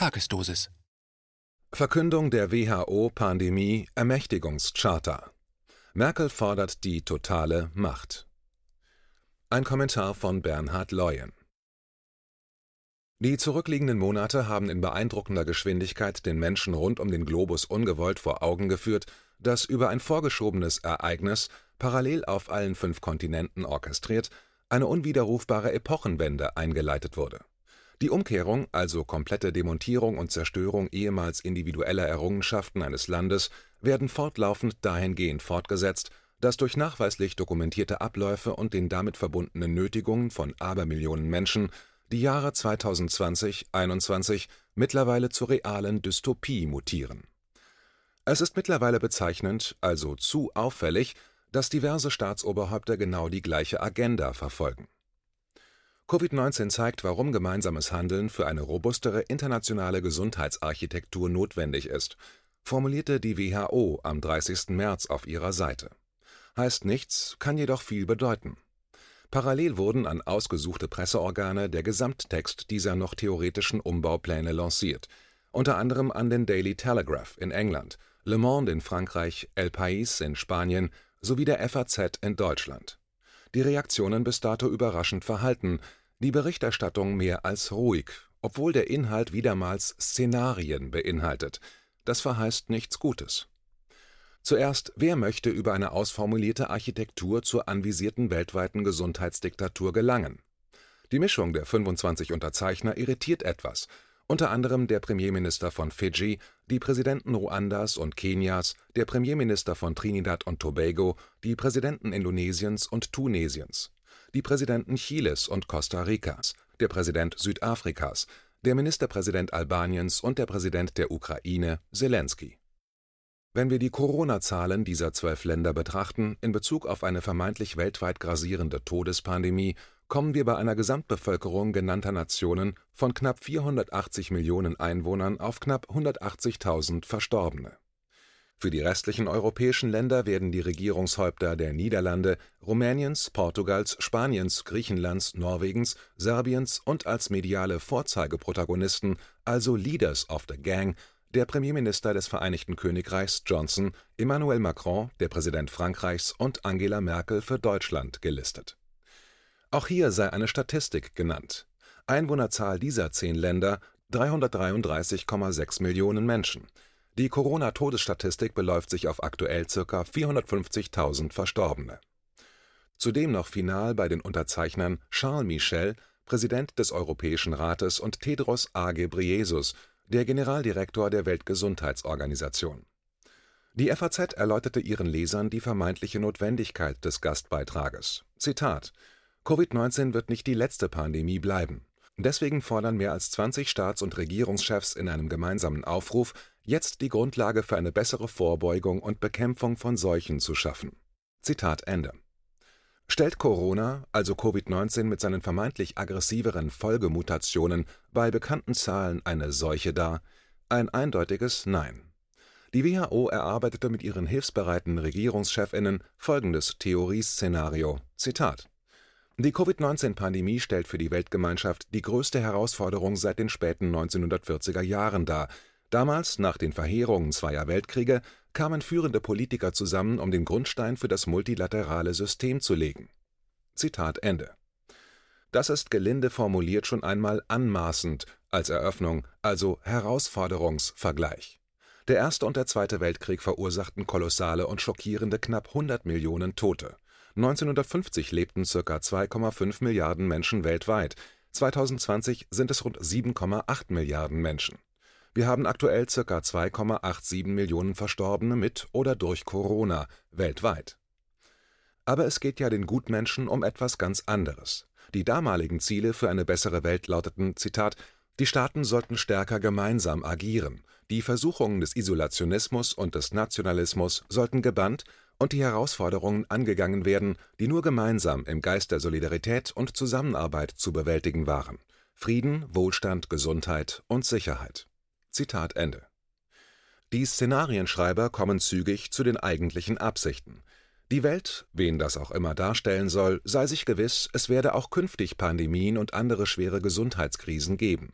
Tagesdosis. Verkündung der WHO-Pandemie Ermächtigungscharta. Merkel fordert die totale Macht. Ein Kommentar von Bernhard Leuen. Die zurückliegenden Monate haben in beeindruckender Geschwindigkeit den Menschen rund um den Globus ungewollt vor Augen geführt, dass über ein vorgeschobenes Ereignis, parallel auf allen fünf Kontinenten orchestriert, eine unwiderrufbare Epochenwende eingeleitet wurde. Die Umkehrung, also komplette Demontierung und Zerstörung ehemals individueller Errungenschaften eines Landes, werden fortlaufend dahingehend fortgesetzt, dass durch nachweislich dokumentierte Abläufe und den damit verbundenen Nötigungen von Abermillionen Menschen die Jahre 2020 /21 mittlerweile zur realen Dystopie mutieren. Es ist mittlerweile bezeichnend, also zu auffällig, dass diverse Staatsoberhäupter genau die gleiche Agenda verfolgen Covid-19 zeigt, warum gemeinsames Handeln für eine robustere internationale Gesundheitsarchitektur notwendig ist, formulierte die WHO am 30. März auf ihrer Seite. Heißt nichts, kann jedoch viel bedeuten. Parallel wurden an ausgesuchte Presseorgane der Gesamttext dieser noch theoretischen Umbaupläne lanciert, unter anderem an den Daily Telegraph in England, Le Monde in Frankreich, El País in Spanien sowie der FAZ in Deutschland. Die Reaktionen bis dato überraschend verhalten, die Berichterstattung mehr als ruhig, obwohl der Inhalt wiedermals Szenarien beinhaltet. Das verheißt nichts Gutes. Zuerst, wer möchte über eine ausformulierte Architektur zur anvisierten weltweiten Gesundheitsdiktatur gelangen? Die Mischung der 25 Unterzeichner irritiert etwas, unter anderem der Premierminister von Fidschi, die Präsidenten Ruandas und Kenias, der Premierminister von Trinidad und Tobago, die Präsidenten Indonesiens und Tunesiens die Präsidenten Chiles und Costa Ricas, der Präsident Südafrikas, der Ministerpräsident Albaniens und der Präsident der Ukraine Zelensky. Wenn wir die Corona-Zahlen dieser zwölf Länder betrachten in Bezug auf eine vermeintlich weltweit grasierende Todespandemie, kommen wir bei einer Gesamtbevölkerung genannter Nationen von knapp 480 Millionen Einwohnern auf knapp 180.000 Verstorbene für die restlichen europäischen Länder werden die Regierungshäupter der Niederlande, Rumäniens, Portugals, Spaniens, Griechenlands, Norwegens, Serbiens und als mediale Vorzeigeprotagonisten, also Leaders of the Gang, der Premierminister des Vereinigten Königreichs Johnson, Emmanuel Macron, der Präsident Frankreichs und Angela Merkel für Deutschland gelistet. Auch hier sei eine Statistik genannt. Einwohnerzahl dieser zehn Länder 333,6 Millionen Menschen die Corona-Todesstatistik beläuft sich auf aktuell ca. 450.000 Verstorbene. Zudem noch final bei den Unterzeichnern Charles Michel, Präsident des Europäischen Rates und Tedros A. Ghebreyesus, der Generaldirektor der Weltgesundheitsorganisation. Die FAZ erläuterte ihren Lesern die vermeintliche Notwendigkeit des Gastbeitrages. Zitat: Covid-19 wird nicht die letzte Pandemie bleiben. Deswegen fordern mehr als 20 Staats- und Regierungschefs in einem gemeinsamen Aufruf jetzt die Grundlage für eine bessere Vorbeugung und Bekämpfung von Seuchen zu schaffen. Zitat Ende. Stellt Corona, also Covid-19 mit seinen vermeintlich aggressiveren Folgemutationen, bei bekannten Zahlen eine Seuche dar? Ein eindeutiges Nein. Die WHO erarbeitete mit ihren hilfsbereiten Regierungschefinnen folgendes Theorieszenario: Zitat. Die Covid-19-Pandemie stellt für die Weltgemeinschaft die größte Herausforderung seit den späten 1940er Jahren dar, Damals, nach den Verheerungen zweier Weltkriege, kamen führende Politiker zusammen, um den Grundstein für das multilaterale System zu legen. Zitat Ende. Das ist gelinde formuliert schon einmal anmaßend als Eröffnung, also Herausforderungsvergleich. Der Erste und der Zweite Weltkrieg verursachten kolossale und schockierende knapp 100 Millionen Tote. 1950 lebten ca. 2,5 Milliarden Menschen weltweit, 2020 sind es rund 7,8 Milliarden Menschen wir haben aktuell ca. 2,87 Millionen Verstorbene mit oder durch Corona weltweit. Aber es geht ja den Gutmenschen um etwas ganz anderes. Die damaligen Ziele für eine bessere Welt lauteten: Zitat, Die Staaten sollten stärker gemeinsam agieren, die Versuchungen des Isolationismus und des Nationalismus sollten gebannt und die Herausforderungen angegangen werden, die nur gemeinsam im Geist der Solidarität und Zusammenarbeit zu bewältigen waren: Frieden, Wohlstand, Gesundheit und Sicherheit Zitat Ende. Die Szenarienschreiber kommen zügig zu den eigentlichen Absichten. Die Welt, wen das auch immer darstellen soll, sei sich gewiss, es werde auch künftig Pandemien und andere schwere Gesundheitskrisen geben.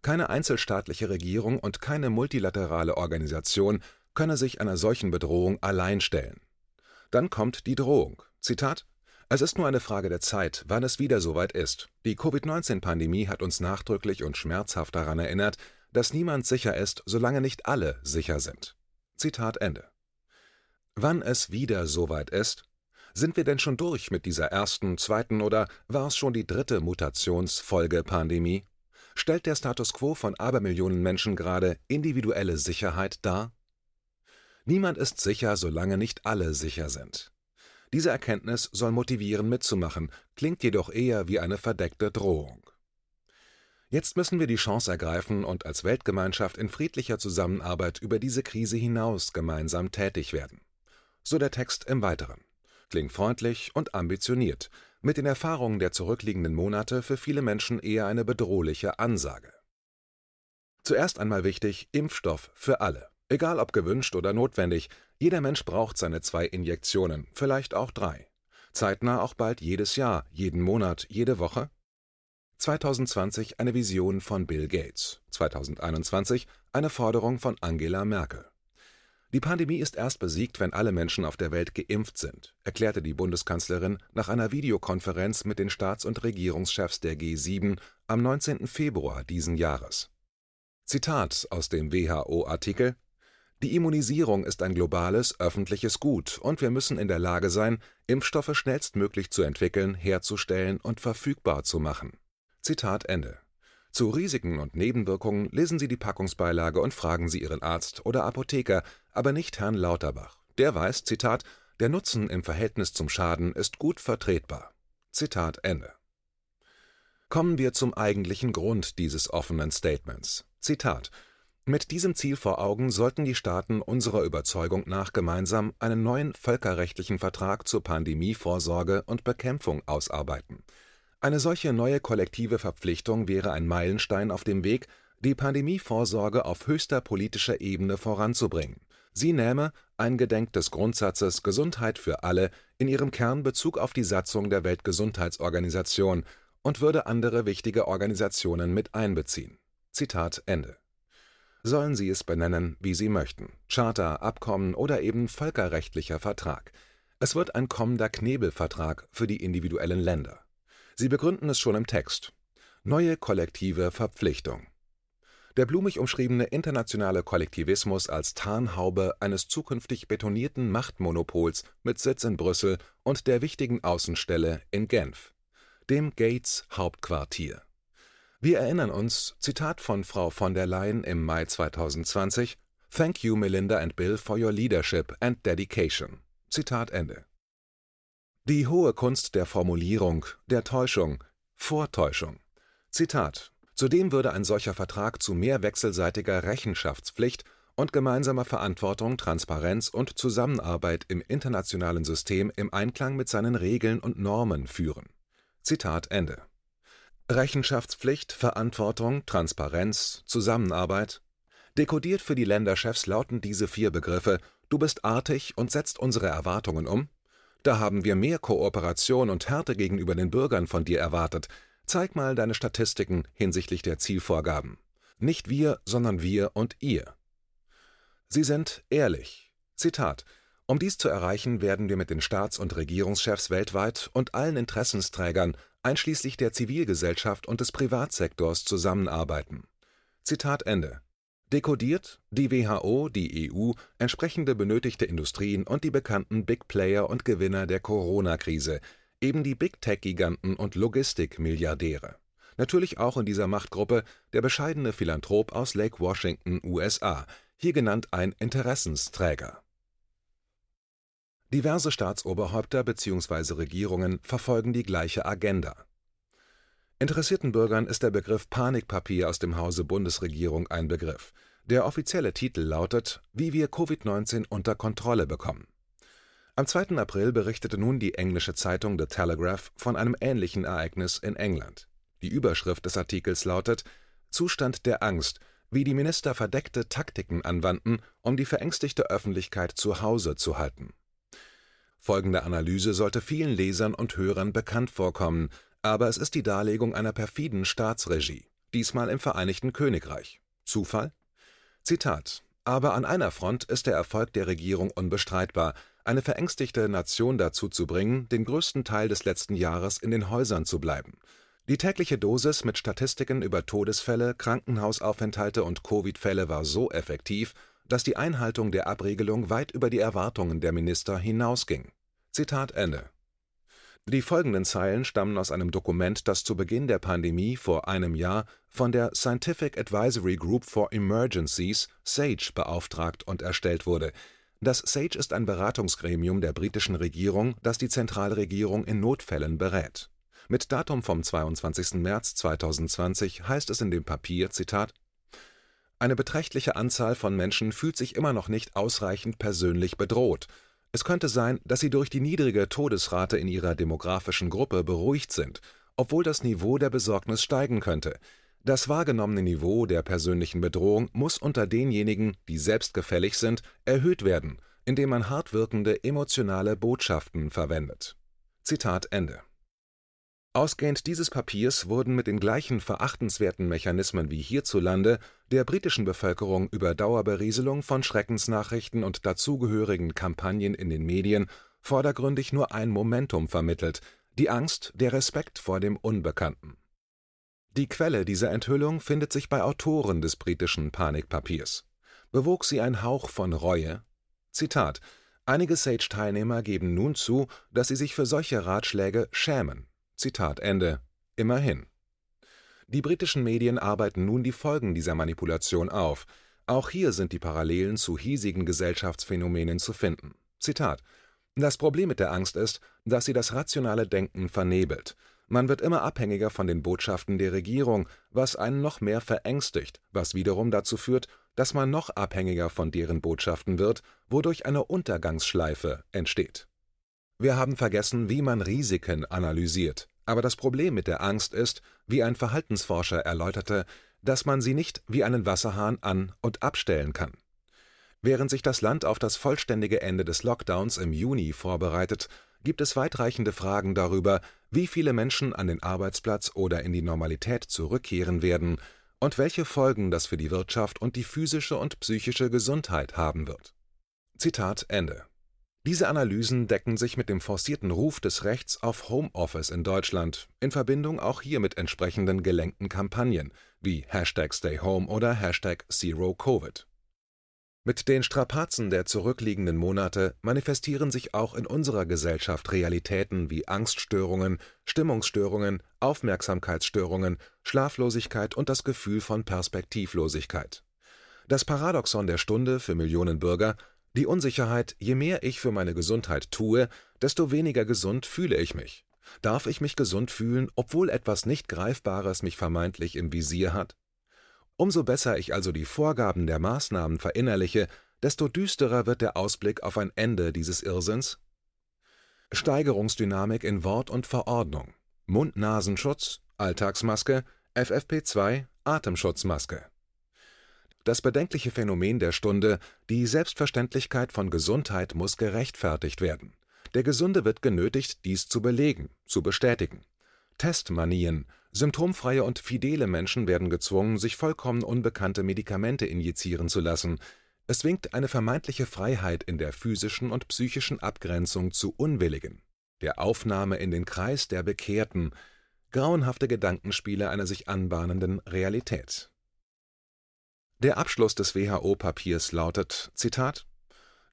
Keine einzelstaatliche Regierung und keine multilaterale Organisation könne sich einer solchen Bedrohung allein stellen. Dann kommt die Drohung. Zitat es ist nur eine Frage der Zeit, wann es wieder soweit ist. Die Covid-19-Pandemie hat uns nachdrücklich und schmerzhaft daran erinnert, dass niemand sicher ist, solange nicht alle sicher sind. Zitat Ende. Wann es wieder soweit ist? Sind wir denn schon durch mit dieser ersten, zweiten oder war es schon die dritte Mutationsfolge-Pandemie? Stellt der Status quo von Abermillionen Menschen gerade individuelle Sicherheit dar? Niemand ist sicher, solange nicht alle sicher sind. Diese Erkenntnis soll motivieren, mitzumachen, klingt jedoch eher wie eine verdeckte Drohung. Jetzt müssen wir die Chance ergreifen und als Weltgemeinschaft in friedlicher Zusammenarbeit über diese Krise hinaus gemeinsam tätig werden. So der Text im Weiteren. Klingt freundlich und ambitioniert, mit den Erfahrungen der zurückliegenden Monate für viele Menschen eher eine bedrohliche Ansage. Zuerst einmal wichtig, Impfstoff für alle. Egal ob gewünscht oder notwendig, jeder Mensch braucht seine zwei Injektionen, vielleicht auch drei. Zeitnah auch bald jedes Jahr, jeden Monat, jede Woche? 2020 eine Vision von Bill Gates, 2021 eine Forderung von Angela Merkel. Die Pandemie ist erst besiegt, wenn alle Menschen auf der Welt geimpft sind, erklärte die Bundeskanzlerin nach einer Videokonferenz mit den Staats- und Regierungschefs der G7 am 19. Februar diesen Jahres. Zitat aus dem WHO-Artikel die Immunisierung ist ein globales öffentliches Gut, und wir müssen in der Lage sein, Impfstoffe schnellstmöglich zu entwickeln, herzustellen und verfügbar zu machen. Zitat Ende. Zu Risiken und Nebenwirkungen lesen Sie die Packungsbeilage und fragen Sie Ihren Arzt oder Apotheker, aber nicht Herrn Lauterbach. Der weiß, Zitat, der Nutzen im Verhältnis zum Schaden ist gut vertretbar. Zitat Ende. Kommen wir zum eigentlichen Grund dieses offenen Statements. Zitat mit diesem Ziel vor Augen sollten die Staaten unserer Überzeugung nach gemeinsam einen neuen völkerrechtlichen Vertrag zur Pandemievorsorge und Bekämpfung ausarbeiten. Eine solche neue kollektive Verpflichtung wäre ein Meilenstein auf dem Weg, die Pandemievorsorge auf höchster politischer Ebene voranzubringen. Sie nähme, eingedenk des Grundsatzes Gesundheit für alle, in ihrem Kern Bezug auf die Satzung der Weltgesundheitsorganisation und würde andere wichtige Organisationen mit einbeziehen. Zitat Ende sollen sie es benennen, wie sie möchten, Charter, Abkommen oder eben völkerrechtlicher Vertrag. Es wird ein kommender Knebelvertrag für die individuellen Länder. Sie begründen es schon im Text. Neue kollektive Verpflichtung. Der blumig umschriebene internationale Kollektivismus als Tarnhaube eines zukünftig betonierten Machtmonopols mit Sitz in Brüssel und der wichtigen Außenstelle in Genf, dem Gates Hauptquartier. Wir erinnern uns, Zitat von Frau von der Leyen im Mai 2020, Thank you Melinda and Bill for your leadership and dedication. Zitat Ende. Die hohe Kunst der Formulierung, der Täuschung, Vortäuschung. Zitat. Zudem würde ein solcher Vertrag zu mehr wechselseitiger Rechenschaftspflicht und gemeinsamer Verantwortung, Transparenz und Zusammenarbeit im internationalen System im Einklang mit seinen Regeln und Normen führen. Zitat Ende. Rechenschaftspflicht, Verantwortung, Transparenz, Zusammenarbeit. Dekodiert für die Länderchefs lauten diese vier Begriffe Du bist artig und setzt unsere Erwartungen um. Da haben wir mehr Kooperation und Härte gegenüber den Bürgern von dir erwartet. Zeig mal deine Statistiken hinsichtlich der Zielvorgaben. Nicht wir, sondern wir und ihr. Sie sind ehrlich. Zitat um dies zu erreichen, werden wir mit den Staats- und Regierungschefs weltweit und allen Interessensträgern, einschließlich der Zivilgesellschaft und des Privatsektors, zusammenarbeiten. Zitat Ende. Dekodiert die WHO, die EU, entsprechende benötigte Industrien und die bekannten Big Player und Gewinner der Corona-Krise, eben die Big Tech-Giganten und Logistik-Milliardäre. Natürlich auch in dieser Machtgruppe der bescheidene Philanthrop aus Lake Washington, USA, hier genannt ein Interessensträger. Diverse Staatsoberhäupter bzw. Regierungen verfolgen die gleiche Agenda. Interessierten Bürgern ist der Begriff Panikpapier aus dem Hause Bundesregierung ein Begriff. Der offizielle Titel lautet Wie wir Covid-19 unter Kontrolle bekommen. Am 2. April berichtete nun die englische Zeitung The Telegraph von einem ähnlichen Ereignis in England. Die Überschrift des Artikels lautet Zustand der Angst, wie die Minister verdeckte Taktiken anwandten, um die verängstigte Öffentlichkeit zu Hause zu halten Folgende Analyse sollte vielen Lesern und Hörern bekannt vorkommen, aber es ist die Darlegung einer perfiden Staatsregie. diesmal im Vereinigten Königreich. Zufall? Zitat aber an einer Front ist der Erfolg der Regierung unbestreitbar, eine verängstigte Nation dazu zu bringen, den größten Teil des letzten Jahres in den Häusern zu bleiben. Die tägliche Dosis mit Statistiken über Todesfälle, Krankenhausaufenthalte und Covid-Fälle war so effektiv, dass die Einhaltung der Abregelung weit über die Erwartungen der Minister hinausging. Zitat Ende die folgenden Zeilen stammen aus einem Dokument, das zu Beginn der Pandemie vor einem Jahr von der Scientific Advisory Group for Emergencies (SAGE) beauftragt und erstellt wurde. Das SAGE ist ein Beratungsgremium der britischen Regierung, das die Zentralregierung in Notfällen berät. Mit Datum vom 22. März 2020 heißt es in dem Papier: Zitat, Eine beträchtliche Anzahl von Menschen fühlt sich immer noch nicht ausreichend persönlich bedroht es könnte sein, dass sie durch die niedrige Todesrate in ihrer demografischen Gruppe beruhigt sind, obwohl das Niveau der Besorgnis steigen könnte. Das wahrgenommene Niveau der persönlichen Bedrohung muss unter denjenigen, die selbstgefällig sind, erhöht werden, indem man hart wirkende emotionale Botschaften verwendet. Zitat Ende Ausgehend dieses Papiers wurden mit den gleichen verachtenswerten Mechanismen wie hierzulande der britischen Bevölkerung über Dauerberieselung von Schreckensnachrichten und dazugehörigen Kampagnen in den Medien vordergründig nur ein Momentum vermittelt: die Angst, der Respekt vor dem Unbekannten. Die Quelle dieser Enthüllung findet sich bei Autoren des britischen Panikpapiers. Bewog sie ein Hauch von Reue? Zitat: Einige Sage-Teilnehmer geben nun zu, dass sie sich für solche Ratschläge schämen Zitat Ende. Immerhin. Die britischen Medien arbeiten nun die Folgen dieser Manipulation auf. Auch hier sind die Parallelen zu hiesigen Gesellschaftsphänomenen zu finden. Zitat Das Problem mit der Angst ist, dass sie das rationale Denken vernebelt. Man wird immer abhängiger von den Botschaften der Regierung, was einen noch mehr verängstigt, was wiederum dazu führt, dass man noch abhängiger von deren Botschaften wird, wodurch eine Untergangsschleife entsteht wir haben vergessen, wie man Risiken analysiert, aber das Problem mit der Angst ist, wie ein Verhaltensforscher erläuterte, dass man sie nicht wie einen Wasserhahn an und abstellen kann. Während sich das Land auf das vollständige Ende des Lockdowns im Juni vorbereitet, gibt es weitreichende Fragen darüber, wie viele Menschen an den Arbeitsplatz oder in die Normalität zurückkehren werden und welche Folgen das für die Wirtschaft und die physische und psychische Gesundheit haben wird. Zitat Ende diese Analysen decken sich mit dem forcierten Ruf des Rechts auf Homeoffice in Deutschland, in Verbindung auch hier mit entsprechenden gelenkten Kampagnen wie #StayHome oder #ZeroCovid. Mit den Strapazen der zurückliegenden Monate manifestieren sich auch in unserer Gesellschaft Realitäten wie Angststörungen, Stimmungsstörungen, Aufmerksamkeitsstörungen, Schlaflosigkeit und das Gefühl von Perspektivlosigkeit. Das Paradoxon der Stunde für Millionen Bürger die Unsicherheit, je mehr ich für meine Gesundheit tue, desto weniger gesund fühle ich mich. Darf ich mich gesund fühlen, obwohl etwas nicht Greifbares mich vermeintlich im Visier hat? Umso besser ich also die Vorgaben der Maßnahmen verinnerliche, desto düsterer wird der Ausblick auf ein Ende dieses Irrsinns. Steigerungsdynamik in Wort und Verordnung. Mund-Nasenschutz, Alltagsmaske, FFP2, Atemschutzmaske das bedenkliche Phänomen der Stunde, die Selbstverständlichkeit von Gesundheit muss gerechtfertigt werden. Der Gesunde wird genötigt, dies zu belegen, zu bestätigen. Testmanien, symptomfreie und fidele Menschen werden gezwungen, sich vollkommen unbekannte Medikamente injizieren zu lassen. Es winkt eine vermeintliche Freiheit in der physischen und psychischen Abgrenzung zu Unwilligen, der Aufnahme in den Kreis der Bekehrten, grauenhafte Gedankenspiele einer sich anbahnenden Realität. Der Abschluss des WHO-Papiers lautet: Zitat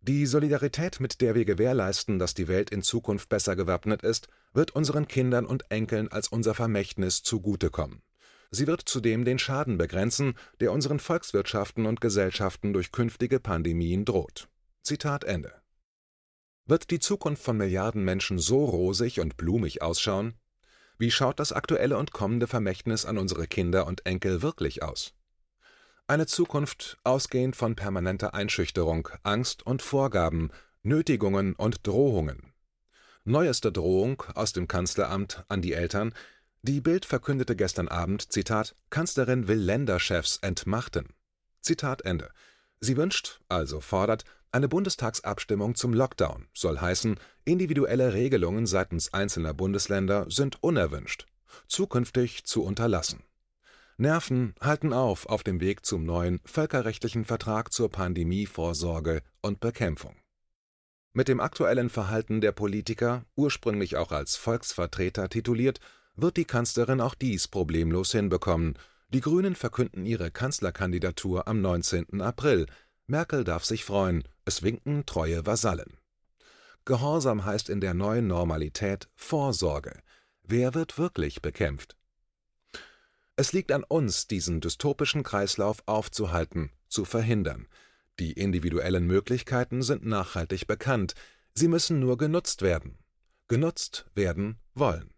Die Solidarität, mit der wir gewährleisten, dass die Welt in Zukunft besser gewappnet ist, wird unseren Kindern und Enkeln als unser Vermächtnis zugutekommen. Sie wird zudem den Schaden begrenzen, der unseren Volkswirtschaften und Gesellschaften durch künftige Pandemien droht. Zitat Ende. Wird die Zukunft von Milliarden Menschen so rosig und blumig ausschauen? Wie schaut das aktuelle und kommende Vermächtnis an unsere Kinder und Enkel wirklich aus? Eine Zukunft ausgehend von permanenter Einschüchterung, Angst und Vorgaben, Nötigungen und Drohungen. Neueste Drohung aus dem Kanzleramt an die Eltern: Die Bild verkündete gestern Abend, Zitat, Kanzlerin will Länderchefs entmachten. Zitat Ende. Sie wünscht, also fordert, eine Bundestagsabstimmung zum Lockdown, soll heißen, individuelle Regelungen seitens einzelner Bundesländer sind unerwünscht, zukünftig zu unterlassen Nerven halten auf auf dem Weg zum neuen völkerrechtlichen Vertrag zur Pandemievorsorge und Bekämpfung. Mit dem aktuellen Verhalten der Politiker, ursprünglich auch als Volksvertreter tituliert, wird die Kanzlerin auch dies problemlos hinbekommen. Die Grünen verkünden ihre Kanzlerkandidatur am 19. April. Merkel darf sich freuen, es winken treue Vasallen. Gehorsam heißt in der neuen Normalität Vorsorge. Wer wird wirklich bekämpft? Es liegt an uns, diesen dystopischen Kreislauf aufzuhalten, zu verhindern. Die individuellen Möglichkeiten sind nachhaltig bekannt, sie müssen nur genutzt werden. Genutzt werden wollen.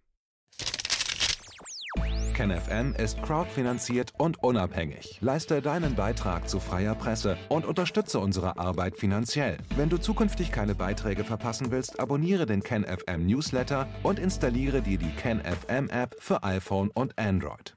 KenFM ist crowdfinanziert und unabhängig. Leiste deinen Beitrag zu freier Presse und unterstütze unsere Arbeit finanziell. Wenn du zukünftig keine Beiträge verpassen willst, abonniere den KenFM Newsletter und installiere dir die KenFM App für iPhone und Android.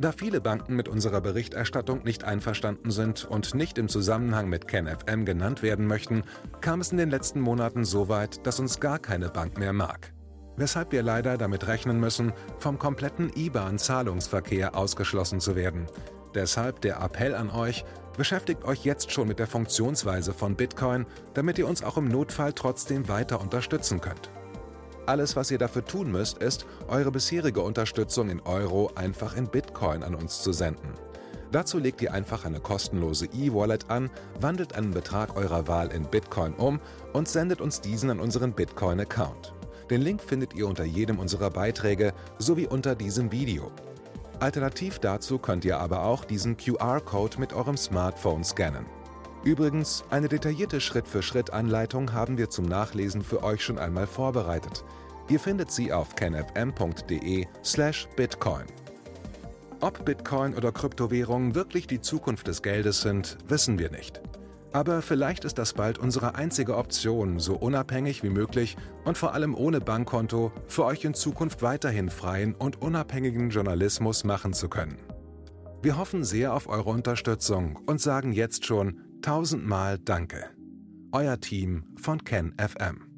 Da viele Banken mit unserer Berichterstattung nicht einverstanden sind und nicht im Zusammenhang mit KenFM genannt werden möchten, kam es in den letzten Monaten so weit, dass uns gar keine Bank mehr mag. Weshalb wir leider damit rechnen müssen, vom kompletten IBAN-Zahlungsverkehr ausgeschlossen zu werden. Deshalb der Appell an euch, beschäftigt euch jetzt schon mit der Funktionsweise von Bitcoin, damit ihr uns auch im Notfall trotzdem weiter unterstützen könnt. Alles, was ihr dafür tun müsst, ist, eure bisherige Unterstützung in Euro einfach in Bitcoin an uns zu senden. Dazu legt ihr einfach eine kostenlose E-Wallet an, wandelt einen Betrag eurer Wahl in Bitcoin um und sendet uns diesen an unseren Bitcoin-Account. Den Link findet ihr unter jedem unserer Beiträge sowie unter diesem Video. Alternativ dazu könnt ihr aber auch diesen QR-Code mit eurem Smartphone scannen. Übrigens, eine detaillierte Schritt-für-Schritt-Anleitung haben wir zum Nachlesen für euch schon einmal vorbereitet. Ihr findet sie auf canfm.de/bitcoin. Ob Bitcoin oder Kryptowährungen wirklich die Zukunft des Geldes sind, wissen wir nicht. Aber vielleicht ist das bald unsere einzige Option, so unabhängig wie möglich und vor allem ohne Bankkonto für euch in Zukunft weiterhin freien und unabhängigen Journalismus machen zu können. Wir hoffen sehr auf eure Unterstützung und sagen jetzt schon tausendmal Danke. Euer Team von KenFM.